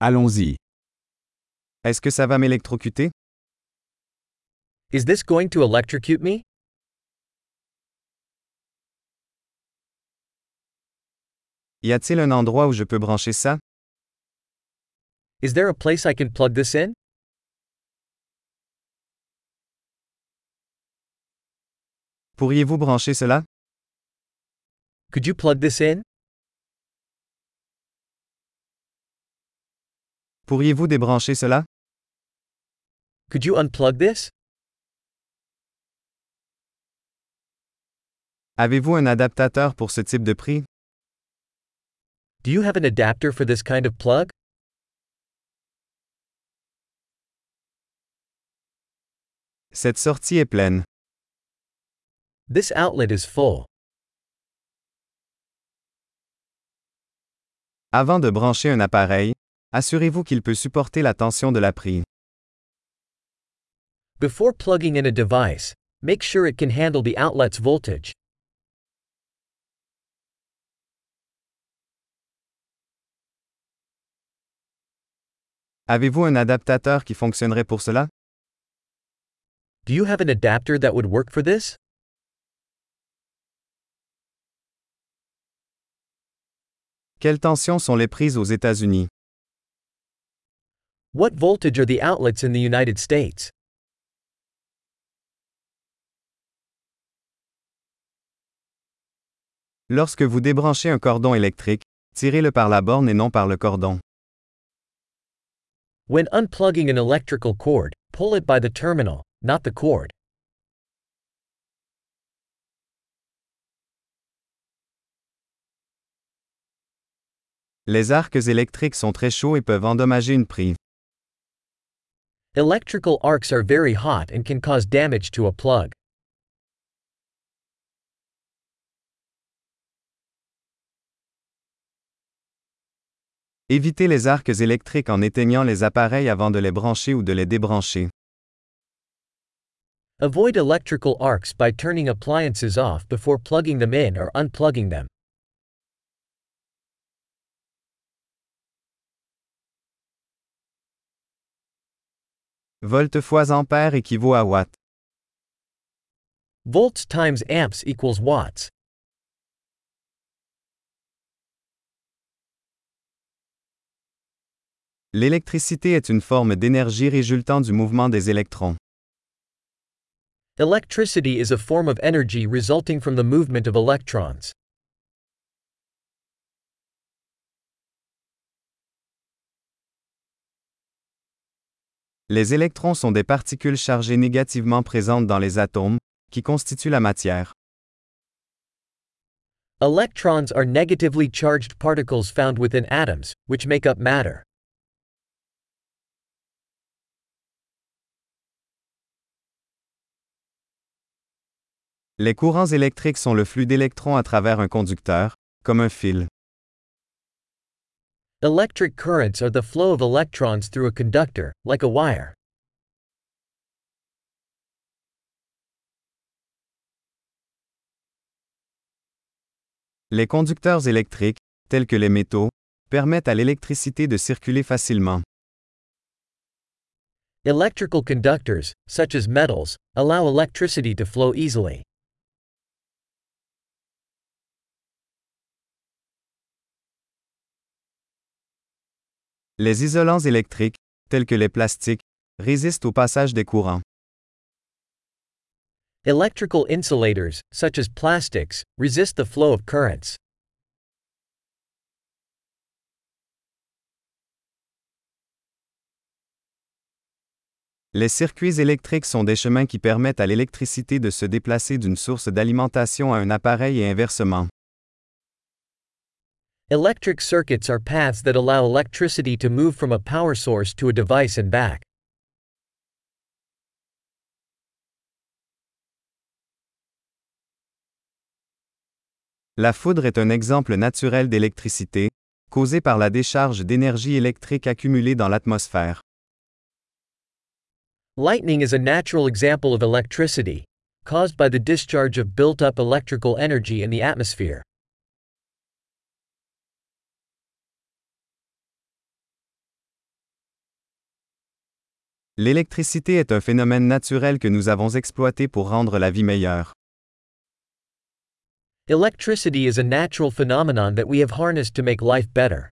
Allons-y. Est-ce que ça va m'électrocuter? Is this going to electrocute me? Y a-t-il un endroit où je peux brancher ça? Is there a place I can plug this in? Pourriez-vous brancher cela? Could you plug this in? Pourriez-vous débrancher cela? Could you unplug this? Avez-vous un adaptateur pour ce type de prix? Do you have an adapter for this kind of plug? Cette sortie est pleine. This outlet is full. Avant de brancher un appareil, assurez-vous qu'il peut supporter la tension de la prise. Before plugging in a device, make sure it can handle the outlet's voltage. Avez-vous un adaptateur qui fonctionnerait pour cela? Do you have an adapter that would work for this? Quelles tensions sont les prises aux États-Unis? What voltage are the outlets in the United States? Lorsque vous débranchez un cordon électrique, tirez-le par la borne et non par le cordon. When unplugging an electrical cord, pull it by the terminal, not the cord. Les arcs électriques sont très chauds et peuvent endommager une prise. Electrical arcs are very hot and can cause damage to a plug. Évitez les arcs électriques en éteignant les appareils avant de les brancher ou de les débrancher. Avoid electrical arcs by turning appliances off before plugging them in or unplugging them. Volt fois ampère équivaut à watt. Volts times amps equals watts. L'électricité est une forme d'énergie résultant du mouvement des électrons. Electricity is a form of energy resulting from the movement of electrons. Les électrons sont des particules chargées négativement présentes dans les atomes, qui constituent la matière. Electrons are negatively charged particles found within atoms, which make up matter. Les courants électriques sont le flux d'électrons à travers un conducteur, comme un fil. Electric currents are the flow of electrons through a conductor, like a wire. Les conducteurs électriques, tels que les métaux, permettent à l'électricité de circuler facilement. Electrical conductors, such as metals, allow electricity to flow easily. Les isolants électriques, tels que les plastiques, résistent au passage des courants. Electrical insulators, such as plastics, resist the flow of currents. Les circuits électriques sont des chemins qui permettent à l'électricité de se déplacer d'une source d'alimentation à un appareil et inversement. Electric circuits are paths that allow electricity to move from a power source to a device and back. La foudre est un exemple naturel d'électricité, causée par la décharge d'énergie électrique accumulée dans l'atmosphère. Lightning is a natural example of electricity, caused by the discharge of built up electrical energy in the atmosphere. L'électricité est un phénomène naturel que nous avons exploité pour rendre la vie meilleure. Electricity is a natural phenomenon that we have harnessed to make life better.